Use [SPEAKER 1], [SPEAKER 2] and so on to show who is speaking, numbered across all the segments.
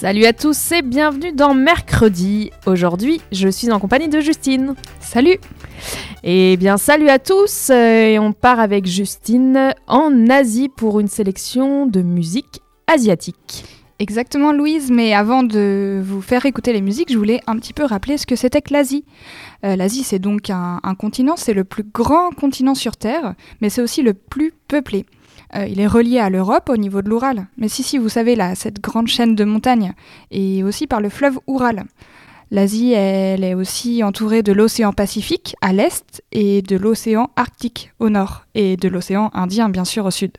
[SPEAKER 1] Salut à tous et bienvenue dans Mercredi. Aujourd'hui, je suis en compagnie de Justine. Salut Eh bien, salut à tous euh, et on part avec Justine en Asie pour une sélection de musique asiatique.
[SPEAKER 2] Exactement Louise, mais avant de vous faire écouter les musiques, je voulais un petit peu rappeler ce que c'était que l'Asie. Euh, L'Asie, c'est donc un, un continent, c'est le plus grand continent sur Terre, mais c'est aussi le plus peuplé. Euh, il est relié à l'Europe au niveau de l'Oural. Mais si, si, vous savez, là, cette grande chaîne de montagnes, et aussi par le fleuve Oural. L'Asie, elle est aussi entourée de l'océan Pacifique à l'est et de l'océan Arctique au nord, et de l'océan Indien, bien sûr, au sud.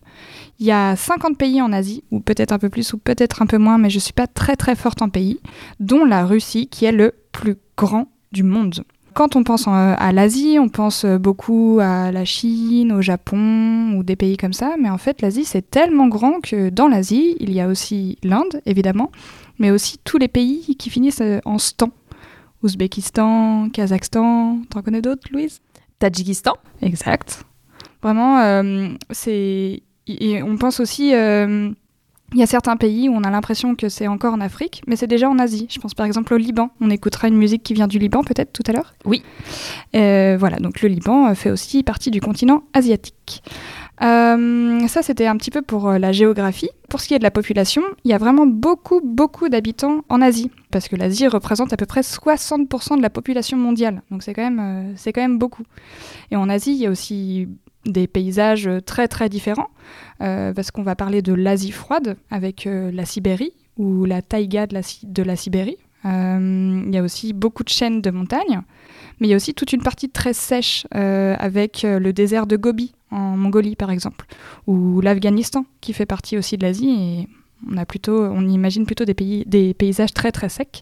[SPEAKER 2] Il y a 50 pays en Asie, ou peut-être un peu plus, ou peut-être un peu moins, mais je ne suis pas très très forte en pays, dont la Russie, qui est le plus grand du monde. Quand on pense en- à l'Asie, on pense beaucoup à la Chine, au Japon ou des pays comme ça, mais en fait l'Asie c'est tellement grand que dans l'Asie, il y a aussi l'Inde évidemment, mais aussi tous les pays qui finissent euh, en stan. Ouzbékistan, Kazakhstan, t'en connais d'autres Louise?
[SPEAKER 1] Tadjikistan
[SPEAKER 2] Exact. Vraiment, euh, c'est. Et on pense aussi. euh, il y a certains pays où on a l'impression que c'est encore en Afrique, mais c'est déjà en Asie. Je pense par exemple au Liban. On écoutera une musique qui vient du Liban peut-être tout à l'heure?
[SPEAKER 1] Oui.
[SPEAKER 2] Euh, voilà, donc le Liban euh, fait aussi partie du continent asiatique. Euh, ça, c'était un petit peu pour la géographie. Pour ce qui est de la population, il y a vraiment beaucoup, beaucoup d'habitants en Asie, parce que l'Asie représente à peu près 60% de la population mondiale. Donc c'est quand même, euh, c'est quand même beaucoup. Et en Asie, il y a aussi des paysages très très différents, euh, parce qu'on va parler de l'Asie froide avec euh, la Sibérie ou la taïga de la, Sibérie. Euh, il y a aussi beaucoup de chaînes de montagnes, mais il y a aussi toute une partie très sèche avec le désert de Gobi en Mongolie par exemple, ou l'Afghanistan qui fait partie aussi de l'Asie on imagine plutôt des pays, des paysages très très secs.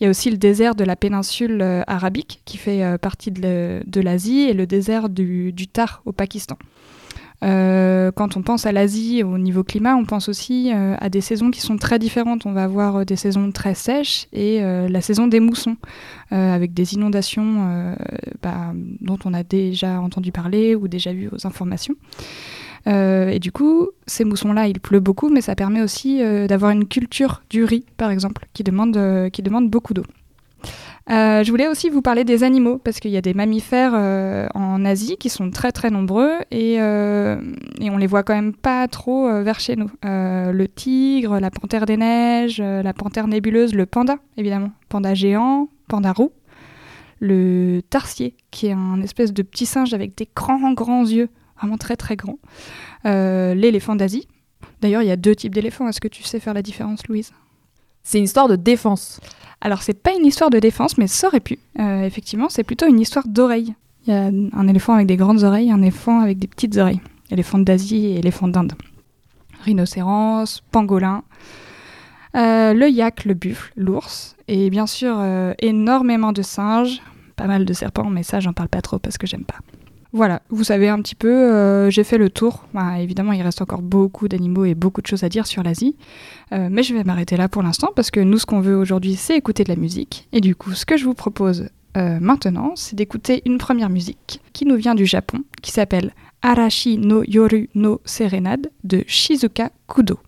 [SPEAKER 2] Il y a aussi le désert de la péninsule euh, arabique qui fait euh, partie de l'Asie et le désert du, du Tar au Pakistan. Euh, quand on pense à l'Asie au niveau climat, on pense aussi à des saisons qui sont très différentes. On va avoir des saisons très sèches et la saison des moussons, avec des inondations bah, dont on a déjà entendu parler ou déjà vu aux informations. Euh, et du coup, ces moussons-là, il pleut beaucoup, mais ça permet aussi euh, d'avoir une culture du riz, par exemple, qui demande, euh, beaucoup d'eau. Je voulais aussi vous parler des animaux, parce qu'il y a des mammifères en Asie qui sont très très nombreux et, et on les voit quand même pas trop vers chez nous. Le tigre, la panthère des neiges, la panthère nébuleuse, le panda, évidemment. Panda géant, panda roux. Le tarsier, qui est un espèce de petit singe avec des grands grands yeux, vraiment très très grands. Euh, L'éléphant d'Asie. D'ailleurs, il y a deux types d'éléphants. Est-ce que tu sais faire la différence, Louise?
[SPEAKER 1] C'est une histoire de défense.
[SPEAKER 2] alors, c'est pas une histoire de défense, mais ça aurait pu. Euh, effectivement, c'est plutôt une histoire d'oreilles. Il y a un éléphant avec des grandes oreilles, un éléphant avec des petites oreilles. Éléphant d'Asie et éléphant d'Inde. Rhinocéros, pangolin, euh, le yak, le buffle, l'ours, et bien sûr euh, énormément de singes, pas mal de serpents, mais ça, j'en parle pas trop parce que j'aime pas. Voilà, vous savez un petit peu, euh, j'ai fait le tour. Bah, évidemment, il reste encore beaucoup d'animaux et beaucoup de choses à dire sur l'Asie. Euh, mais je vais m'arrêter là pour l'instant parce que nous, ce qu'on veut aujourd'hui, c'est écouter de la musique. Et du coup, ce que je vous propose euh, maintenant, c'est d'écouter une première musique qui nous vient du Japon, qui s'appelle Arashi no Yoru no Serenade de Shizuka Kudo.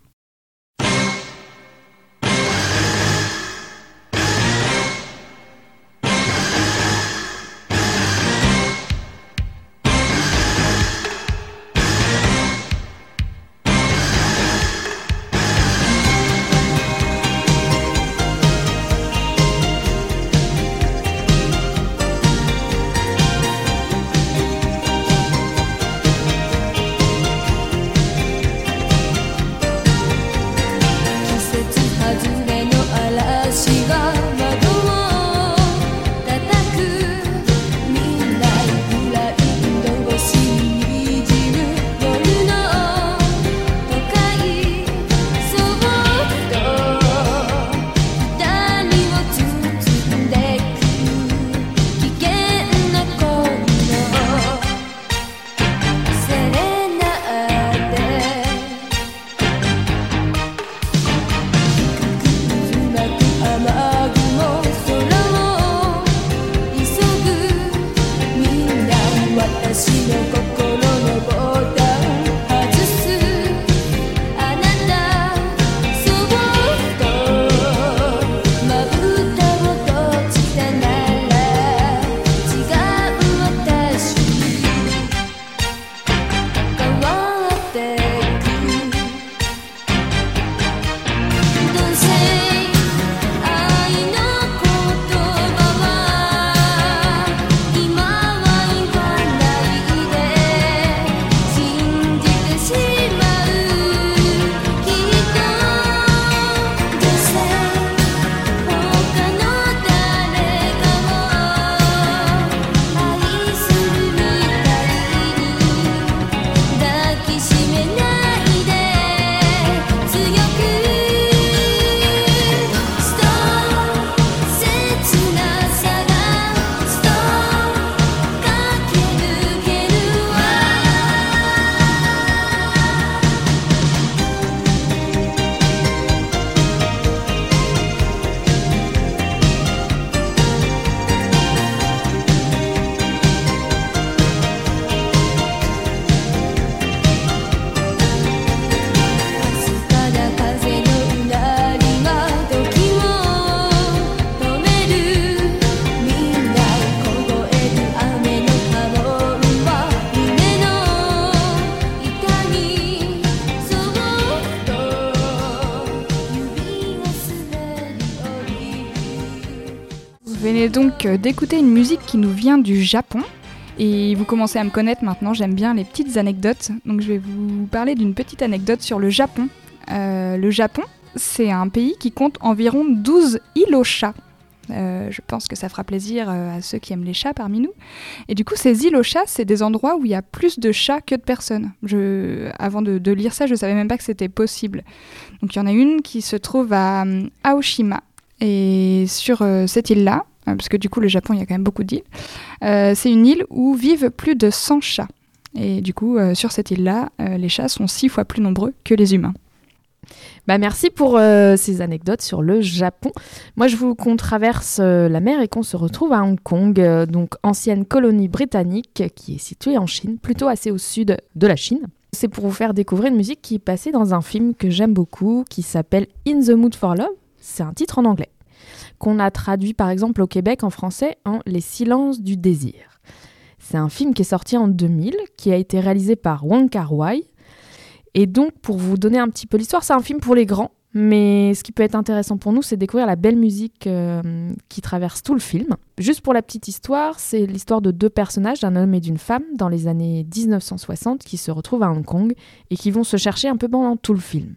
[SPEAKER 2] Venez donc euh, d'écouter une musique qui nous vient du Japon. Et vous commencez à me connaître maintenant, j'aime bien les petites anecdotes. Donc je vais vous parler d'une petite anecdote sur le Japon. Euh, le Japon, c'est un pays qui compte environ 12 îles aux chats. Euh, je pense que ça fera plaisir à ceux qui aiment les chats parmi nous. Et du coup, ces îles aux chats, c'est des endroits où il y a plus de chats que de personnes. Avant de, lire ça, je savais même pas que c'était possible. Donc il y en a une qui se trouve à euh, Aoshima. Et sur cette île-là, parce que du coup, le Japon, il y a quand même beaucoup d'îles, euh, c'est une île où vivent plus de 100 chats. Et du coup, euh, sur cette île-là, euh, les chats sont six fois plus nombreux que les humains.
[SPEAKER 1] Bah, merci pour euh, ces anecdotes sur le Japon. Moi, je vous qu'on traverse euh, la mer et qu'on se retrouve à Hong Kong, euh, donc ancienne colonie britannique qui est située en Chine, plutôt assez au sud de la Chine. C'est pour vous faire découvrir une musique qui est passée dans un film que j'aime beaucoup, qui s'appelle In the Mood for Love. C'est un titre en anglais, qu'on a traduit par exemple au Québec en français en Les silences du désir. C'est un film qui est sorti en 2000, qui a été réalisé par Wong Kar-wai, et donc, pour vous donner un petit peu l'histoire, c'est un film pour les grands, mais ce qui peut être intéressant pour nous, c'est découvrir la belle musique euh, qui traverse tout le film. Juste pour la petite histoire, c'est l'histoire de deux personnages, d'un homme et d'une femme, dans les années 1960, qui se retrouvent à Hong Kong et qui vont se chercher un peu pendant tout le film.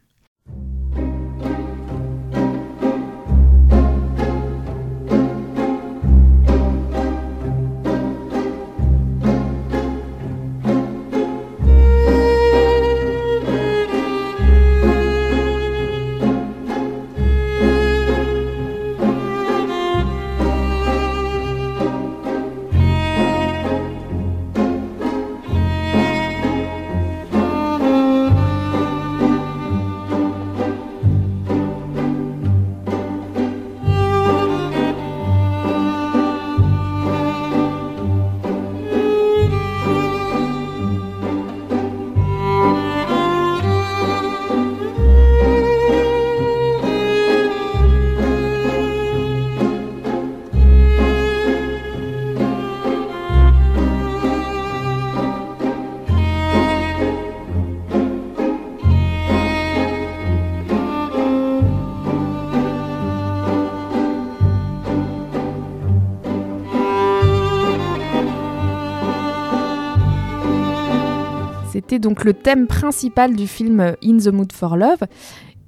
[SPEAKER 1] Donc le thème principal du film In the Mood for Love.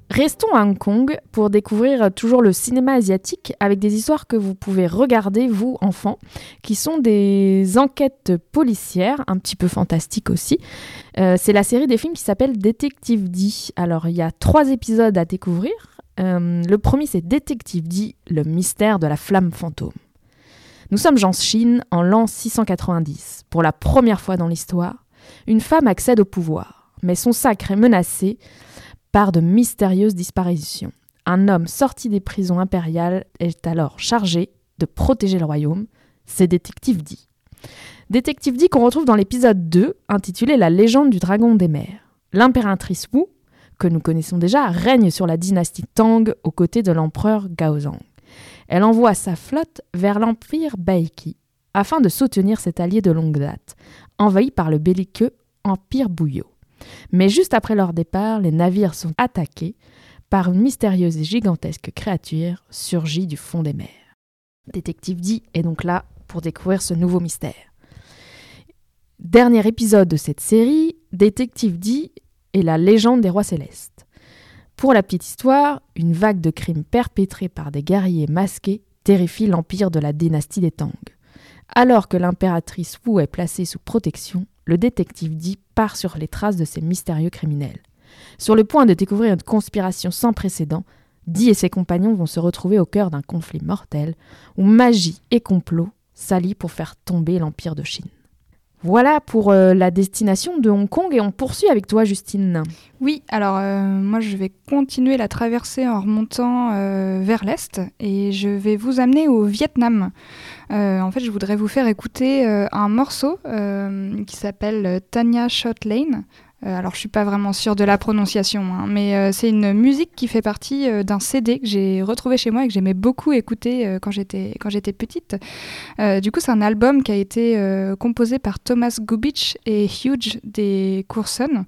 [SPEAKER 1] Restons à Hong Kong pour découvrir toujours le cinéma asiatique avec des histoires que vous pouvez regarder, vous, enfants, qui sont des enquêtes policières, un petit peu fantastiques aussi. Euh, c'est la série des films qui s'appelle Détective D. Alors, il y a trois épisodes à découvrir. Euh, le premier, c'est Détective D, le mystère de la flamme fantôme. Nous sommes en Chine en l'an 690. Pour la première fois dans l'histoire, une femme accède au pouvoir, mais son sacre est menacé par de mystérieuses disparitions. Un homme sorti des prisons impériales est alors chargé de protéger le royaume. C'est Détective D. Détective D qu'on retrouve dans l'épisode 2, intitulé La légende du dragon des mers. L'impératrice Wu, que nous connaissons déjà, règne sur la dynastie Tang aux côtés de l'empereur Gaozong. Elle envoie sa flotte vers l'empire Baiki afin de soutenir cet allié de longue date, envahi par le belliqueux empire Bouillot. Mais juste après leur départ, les navires sont attaqués par une mystérieuse et gigantesque créature surgie du fond des mers. Détective D est donc là pour découvrir ce nouveau mystère. Dernier épisode de cette série, Détective D et la légende des rois célestes. Pour la petite histoire, une vague de crimes perpétrés par des guerriers masqués terrifie l'empire de la dynastie des Tang. Alors que l'impératrice Wu est placée sous protection, le détective Di part sur les traces de ces mystérieux criminels. Sur le point de découvrir une conspiration sans précédent, Di et ses compagnons vont se retrouver au cœur d'un conflit mortel où magie et complot s'allient pour faire tomber l'empire de Chine. Voilà pour euh, la destination de Hong Kong et on poursuit avec toi Justine.
[SPEAKER 2] Oui, alors euh, moi je vais continuer la traversée en remontant euh, vers l'est et je vais vous amener au Vietnam. En fait, je voudrais vous faire écouter un morceau qui s'appelle Tanya Shot Lane. Euh, alors je suis pas vraiment sûre de la prononciation, hein, mais euh, c'est une musique qui fait partie euh, d'un CD que j'ai retrouvé chez moi et que j'aimais beaucoup écouter quand j'étais quand j'étais petite. du coup, c'est un album qui a été composé par Thomas Gubich et Hugh des Courson.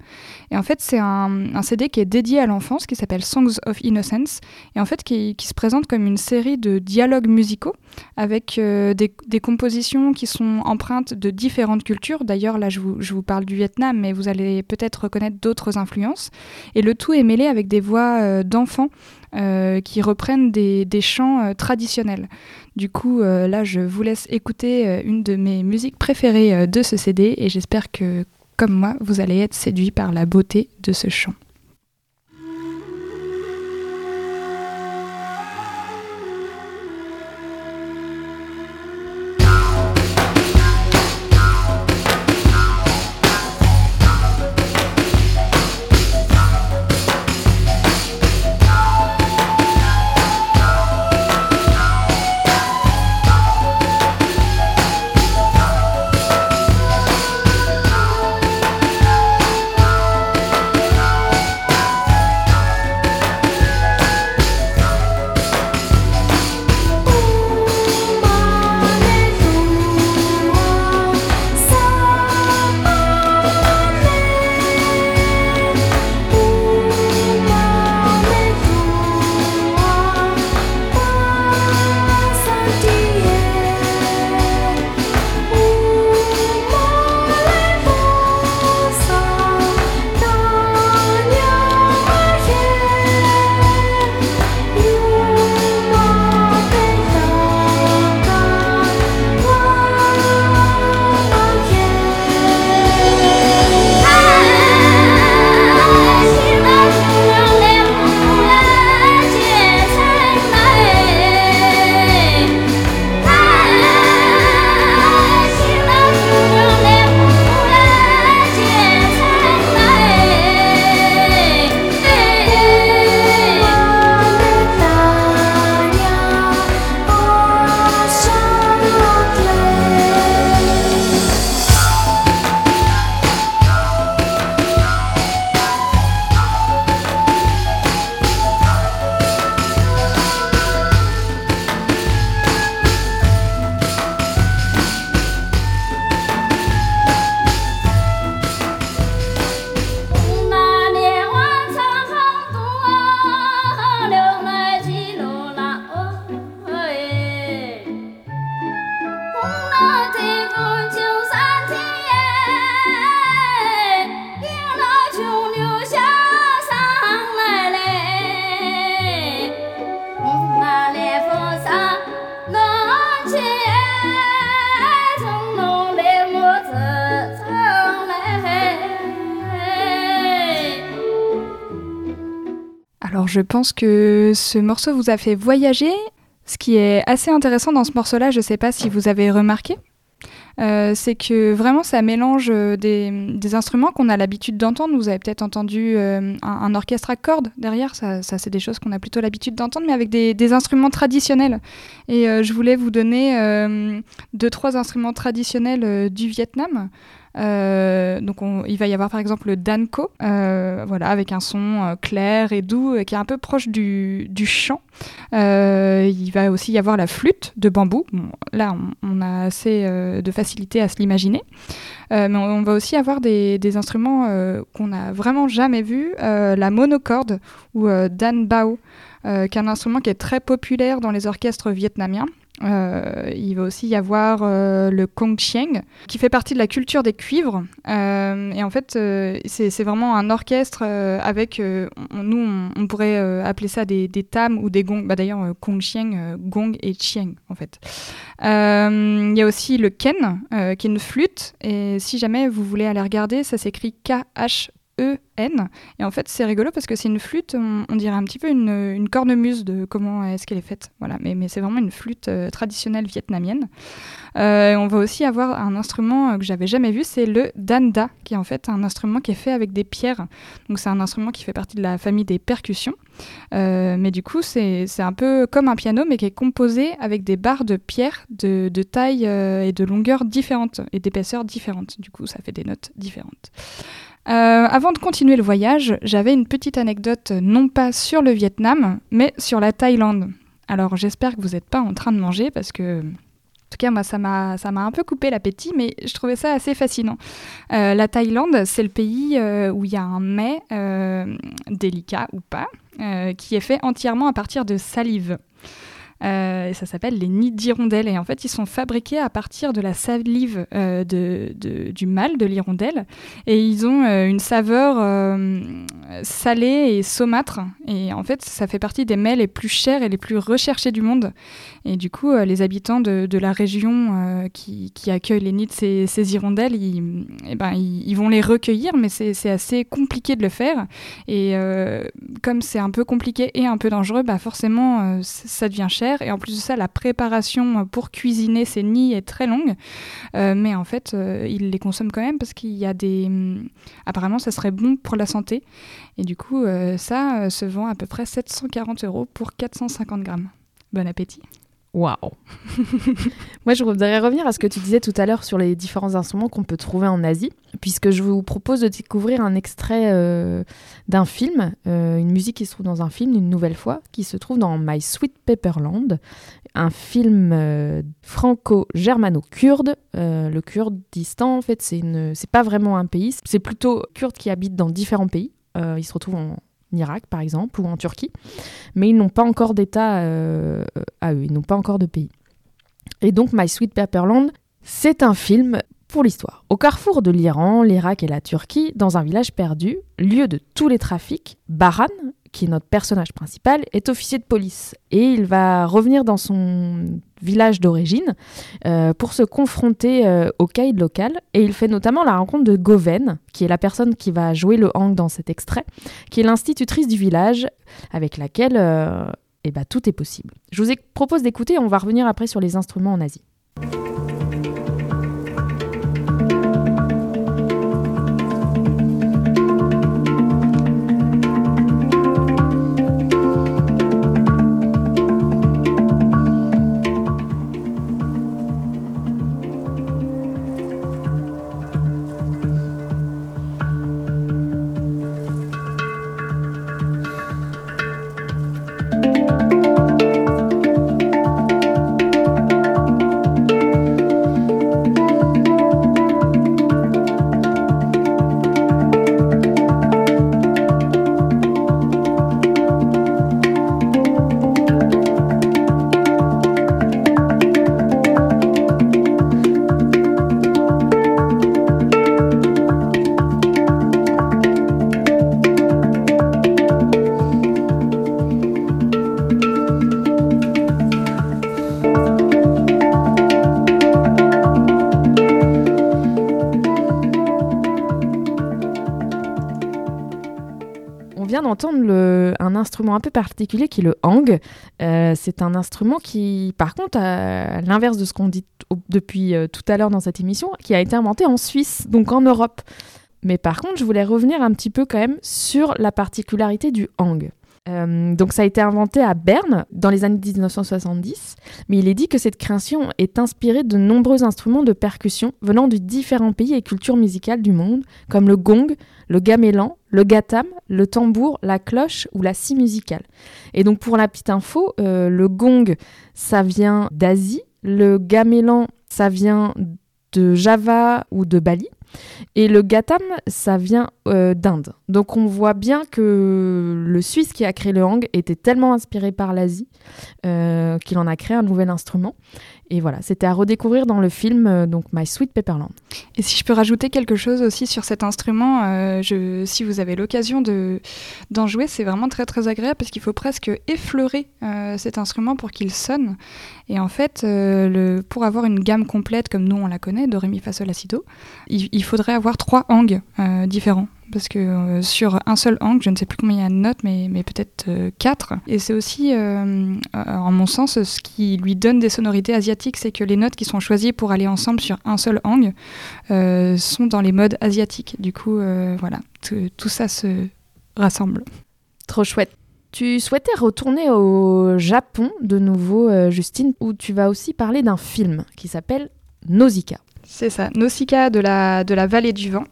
[SPEAKER 2] Et en fait, c'est un, CD qui est dédié à l'enfance, qui s'appelle Songs of Innocence, et en fait qui, qui, se présente comme une série de dialogues musicaux avec des, des, compositions qui sont empreintes de différentes cultures. D'ailleurs, là, je vous, je vous parle du Vietnam, mais vous allez peut-être reconnaître d'autres influences. Et le tout est mêlé avec des voix euh, d'enfants euh, qui reprennent des, chants euh, traditionnels. Du coup, là, je vous laisse écouter une de mes musiques préférées de ce CD et j'espère que, comme moi, vous allez être séduit par la beauté de ce chant. Je pense que ce morceau vous a fait voyager. Ce qui est assez intéressant dans ce morceau-là, je ne sais pas si vous avez remarqué, euh, c'est que vraiment ça mélange euh, des, instruments qu'on a l'habitude d'entendre. Vous avez peut-être entendu euh, un, orchestre à cordes derrière, ça, c'est des choses qu'on a plutôt l'habitude d'entendre, mais avec des, des, instruments traditionnels. Et je voulais vous donner deux, trois instruments traditionnels du Vietnam. Euh, donc il va y avoir par exemple le danko, euh, voilà, avec un son euh, clair et doux qui est un peu proche du, chant. il va aussi y avoir la flûte de bambou. là, on, a assez de facilité à se l'imaginer. mais on, va aussi avoir des, des instruments qu'on n'a vraiment jamais vus, la monocorde ou dan bao, qui est un instrument qui est très populaire dans les orchestres vietnamiens. Euh, il va aussi y avoir euh, le Kong Chieng, qui fait partie de la culture des cuivres. Euh, et en fait, c'est vraiment un orchestre avec, nous, on, pourrait appeler ça des, des, tam ou des gongs. Bah, D'ailleurs, Kong Chieng, gong et chieng, en fait. Il y a aussi le Ken, qui est une flûte. Et si jamais vous voulez aller regarder, ça s'écrit K-H E-N. Et en fait, c'est rigolo parce que c'est une flûte, on, dirait un petit peu une, cornemuse de comment est-ce qu'elle est faite. Voilà, mais, mais c'est vraiment une flûte euh, traditionnelle vietnamienne. Euh, on va aussi avoir un instrument euh, que j'avais jamais vu, c'est le danda, qui est en fait un instrument qui est fait avec des pierres. Donc c'est un instrument qui fait partie de la famille des percussions. mais du coup, c'est un peu comme un piano, mais qui est composé avec des barres de pierre de, de taille et de longueur différentes et d'épaisseur différentes. Du coup, ça fait des notes différentes. Avant de continuer le voyage, j'avais une petite anecdote, non pas sur le Vietnam, mais sur la Thaïlande. Alors j'espère que vous n'êtes pas en train de manger parce que en tout cas, moi, ça m'a, ça m'a un peu coupé l'appétit, mais je trouvais ça assez fascinant. Euh, la Thaïlande, c'est le pays euh, où il y a un mets, euh, délicat ou pas, qui est fait entièrement à partir de salive. Euh, ça s'appelle les nids d'hirondelles. Et en fait, ils sont fabriqués à partir de la salive euh, du mâle de l'hirondelle. Et ils ont euh, une saveur salée et saumâtre. Et en fait, ça fait partie des mets les plus chers et les plus recherchés du monde. Et du coup, les habitants de, la région qui, accueillent les nids de ces, hirondelles, ils, eh ben, ils, vont les recueillir, mais c'est assez compliqué de le faire. Et comme c'est un peu compliqué et un peu dangereux, bah forcément, ça devient cher. Et en plus de ça, la préparation pour cuisiner ces nids est très longue. Euh, mais en fait, euh, ils les consomment quand même parce qu'il y a des. Hum, apparemment, ça serait bon pour la santé. Et du coup, euh, ça se vend à peu près 740 euros pour 450 grammes. Bon appétit.
[SPEAKER 1] Waouh Moi, je voudrais revenir à ce que tu disais tout à l'heure sur les différents instruments qu'on peut trouver en Asie, puisque je vous propose de découvrir un extrait euh, d'un film, euh, une musique qui se trouve dans un film, une nouvelle fois, qui se trouve dans My Sweet Pepperland, un film euh, franco-germano-kurde. le Kurdistan, en fait, c'est pas vraiment un pays, c'est plutôt Kurdes qui habitent dans différents pays. ils se retrouvent en, Irak par exemple, ou en Turquie, mais ils n'ont pas encore d'État euh, à eux, ils n'ont pas encore de pays. Et donc My Sweet Pepperland, c'est un film pour l'histoire. Au carrefour de l'Iran, l'Irak et la Turquie, dans un village perdu, lieu de tous les trafics, Baran, qui est notre personnage principal, est officier de police. Et il va revenir dans son village d'origine euh, pour se confronter euh, au caïd local. Et il fait notamment la rencontre de Goven, qui est la personne qui va jouer le hang dans cet extrait, qui est l'institutrice du village, avec laquelle euh, eh ben, tout est possible. Je vous propose d'écouter, on va revenir après sur les instruments en Asie. Entendre un instrument un peu particulier qui est le hang. Euh, c'est un instrument qui, par contre, à l'inverse de ce qu'on dit depuis euh, tout à l'heure dans cette émission, qui a été inventé en Suisse, donc en Europe. Mais par contre, je voulais revenir un petit peu quand même sur la particularité du hang. Euh, donc ça a été inventé à Berne dans les années 1970, mais il est dit que cette création est inspirée de nombreux instruments de percussion venant de différents pays et cultures musicales du monde, comme le gong, le gamelan, le gatam, le tambour, la cloche ou la scie musicale. Et donc pour la petite info, euh, le gong, ça vient d'Asie, le gamelan, ça vient de Java ou de Bali. Et le Gatam, ça vient euh, d'Inde. Donc on voit bien que le Suisse qui a créé le hang était tellement inspiré par l'Asie euh, qu'il en a créé un nouvel instrument. Et voilà, c'était à redécouvrir dans le film euh, donc My Sweet Pepperland.
[SPEAKER 2] Et si je peux rajouter quelque chose aussi sur cet instrument, euh, si vous avez l'occasion de, d'en jouer, c'est vraiment très très agréable parce qu'il faut presque effleurer euh, cet instrument pour qu'il sonne. Et en fait, pour avoir une gamme complète comme nous on la connaît, de Ré, Mi, Fa, Sol, il, faudrait avoir trois hangs différents parce que euh, sur un seul angle, je ne sais plus combien il y a de notes, mais, mais peut-être euh, quatre. Et c'est aussi, euh, en mon sens, ce qui lui donne des sonorités asiatiques, c'est que les notes qui sont choisies pour aller ensemble sur un seul angle sont dans les modes asiatiques. Du coup, voilà, tout ça se rassemble.
[SPEAKER 1] Trop chouette. Tu souhaitais retourner au Japon de nouveau, Justine, où tu vas aussi parler d'un film qui s'appelle Nausicaa.
[SPEAKER 2] C'est ça, Nausicaa de la, de la vallée du vent.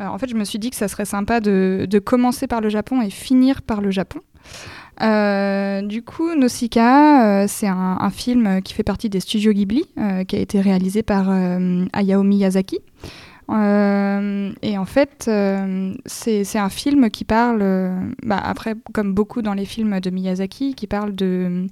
[SPEAKER 2] Euh, en fait, je me suis dit que ça serait sympa de, commencer par le Japon et finir par le Japon. Euh, du coup, Nausicaa, euh, c'est un, film qui fait partie des studios Ghibli, qui a été réalisé par Hayao Miyazaki. Et en fait, c'est un film qui parle, bah, après, comme beaucoup dans les films de Miyazaki, qui parle de,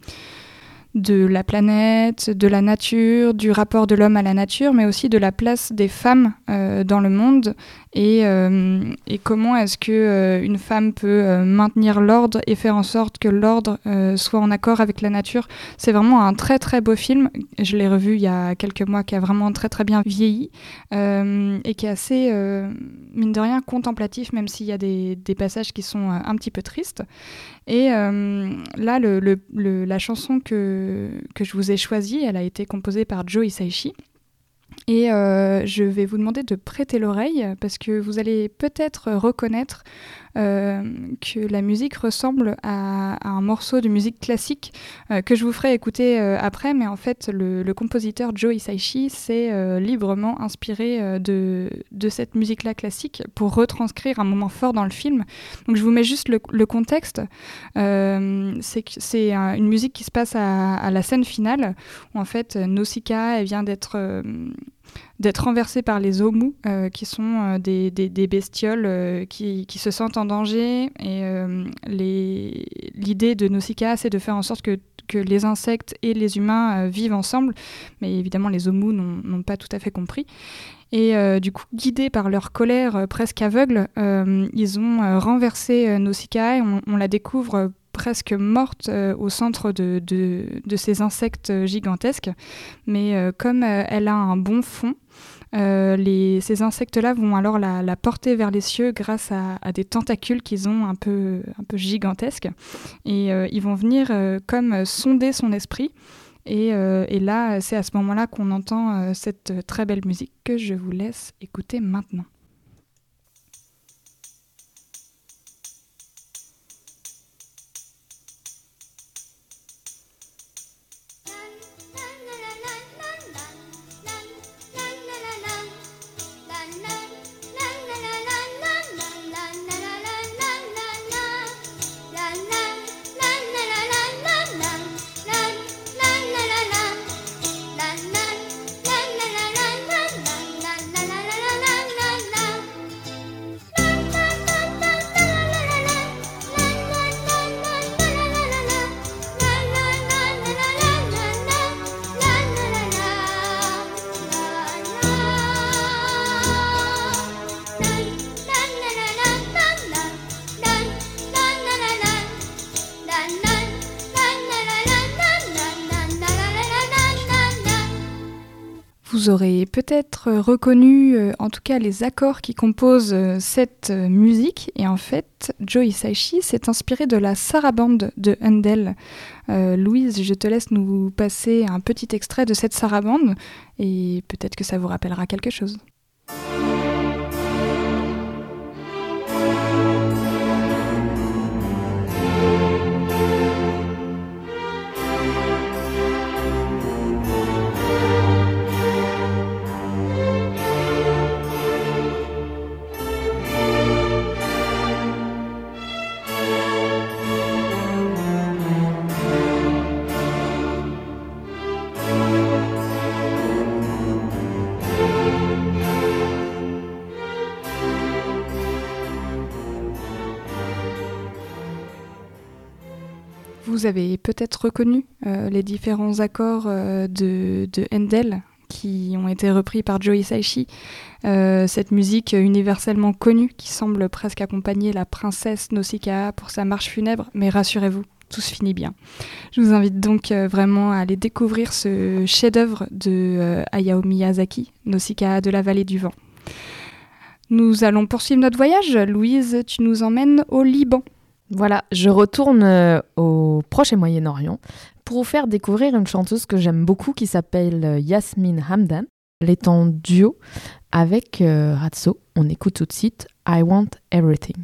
[SPEAKER 2] la planète, de la nature, du rapport de l'homme à la nature, mais aussi de la place des femmes dans le monde et, euh, et comment est-ce que euh, une femme peut euh, maintenir l'ordre et faire en sorte que l'ordre soit en accord avec la nature? C'est vraiment un très très beau film. Je l'ai revu il y a quelques mois, qui a vraiment très très bien vieilli et qui est assez mine de rien contemplatif, même s'il y a des, des passages qui sont un petit peu tristes. Et là, le, le- le- la chanson que, que je vous ai choisie, elle a été composée par Joe Hisaishi. Et euh, je vais vous demander de prêter l'oreille parce que vous allez peut-être reconnaître que la musique ressemble à, un morceau de musique classique euh, que je vous ferai écouter euh, après. Mais en fait, le, compositeur Joe Hisaishi s'est euh, librement inspiré euh, de, cette musique-là classique pour retranscrire un moment fort dans le film. Donc je vous mets juste le, contexte. Euh, c'est une musique qui se passe à, la scène finale où en fait Nausicaa vient d'être euh, d'être renversée par les omus euh, qui sont euh, des, des- bestioles euh, qui, qui se sentent en danger et l'idée de Nausicaa c'est de faire en sorte que que les insectes et les humains vivent ensemble, mais évidemment les omus n'ont pas tout à fait compris. Et du coup, guidés par leur colère presque aveugle, ils ont renversé Nausicaa et on, la découvre presque morte euh, au centre de, ces insectes euh, gigantesques. Mais euh, comme elle a un bon fond, ces insectes-là vont alors la, porter vers les cieux grâce à, des tentacules qu'ils ont un peu, gigantesques. Et ils vont venir comme sonder son esprit. Et, là, c'est à ce moment-là qu'on entend cette très belle musique que je vous laisse écouter maintenant. Vous aurez peut-être reconnu, euh, en tout cas, les accords qui composent euh, cette euh, musique. Et en fait, Joe Hisaishi s'est inspiré de la sarabande de Handel. Louise, je te laisse nous passer un petit extrait de cette sarabande et peut-être que ça vous rappellera quelque chose. Vous avez peut-être reconnu euh, les différents accords euh, de, de qui ont été repris par Joe Hisaishi. Euh, cette musique universellement connue qui semble presque accompagner la princesse Nausicaa pour sa marche funèbre, mais rassurez-vous, tout se finit bien. Je vous invite donc vraiment à aller découvrir ce chef-d'œuvre de euh, Hayao Miyazaki, Nausicaa de la vallée du vent. Nous allons poursuivre notre voyage. Louise, tu nous emmènes au Liban.
[SPEAKER 1] Voilà, je retourne euh, au Proche et Moyen-Orient pour vous faire découvrir une chanteuse que j'aime beaucoup qui s'appelle euh, Yasmine Hamdan. Elle est en duo avec euh, Ratso. On écoute tout de suite I Want Everything.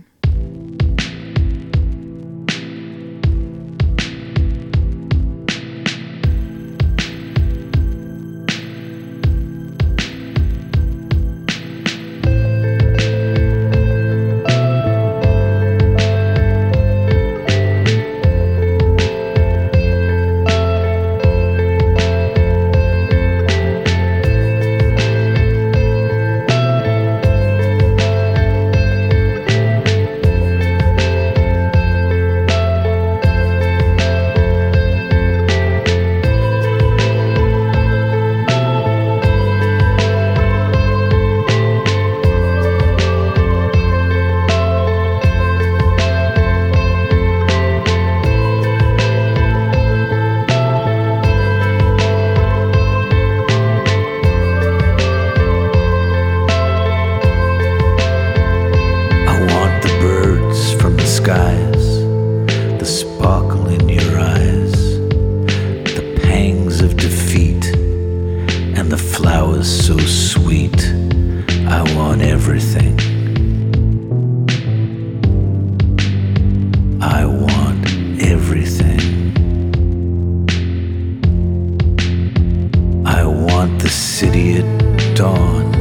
[SPEAKER 3] Dawn,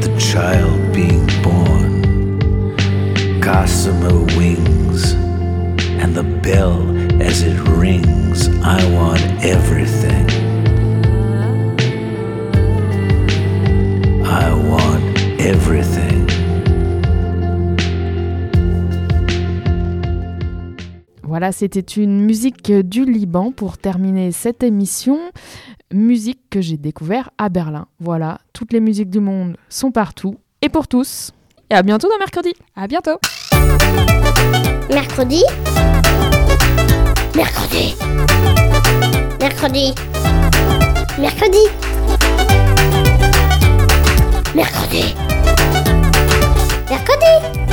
[SPEAKER 3] the child being born, gossamer wings, and the bell as it rings. I want everything. I want everything.
[SPEAKER 1] Voilà, c'était une musique du Liban pour terminer cette émission. Musique que j'ai découvert à Berlin. Voilà, toutes les musiques du monde sont partout et pour tous. Et à bientôt dans mercredi.
[SPEAKER 2] À bientôt.
[SPEAKER 4] Mercredi. Mercredi. Mercredi. Mercredi. Mercredi. Mercredi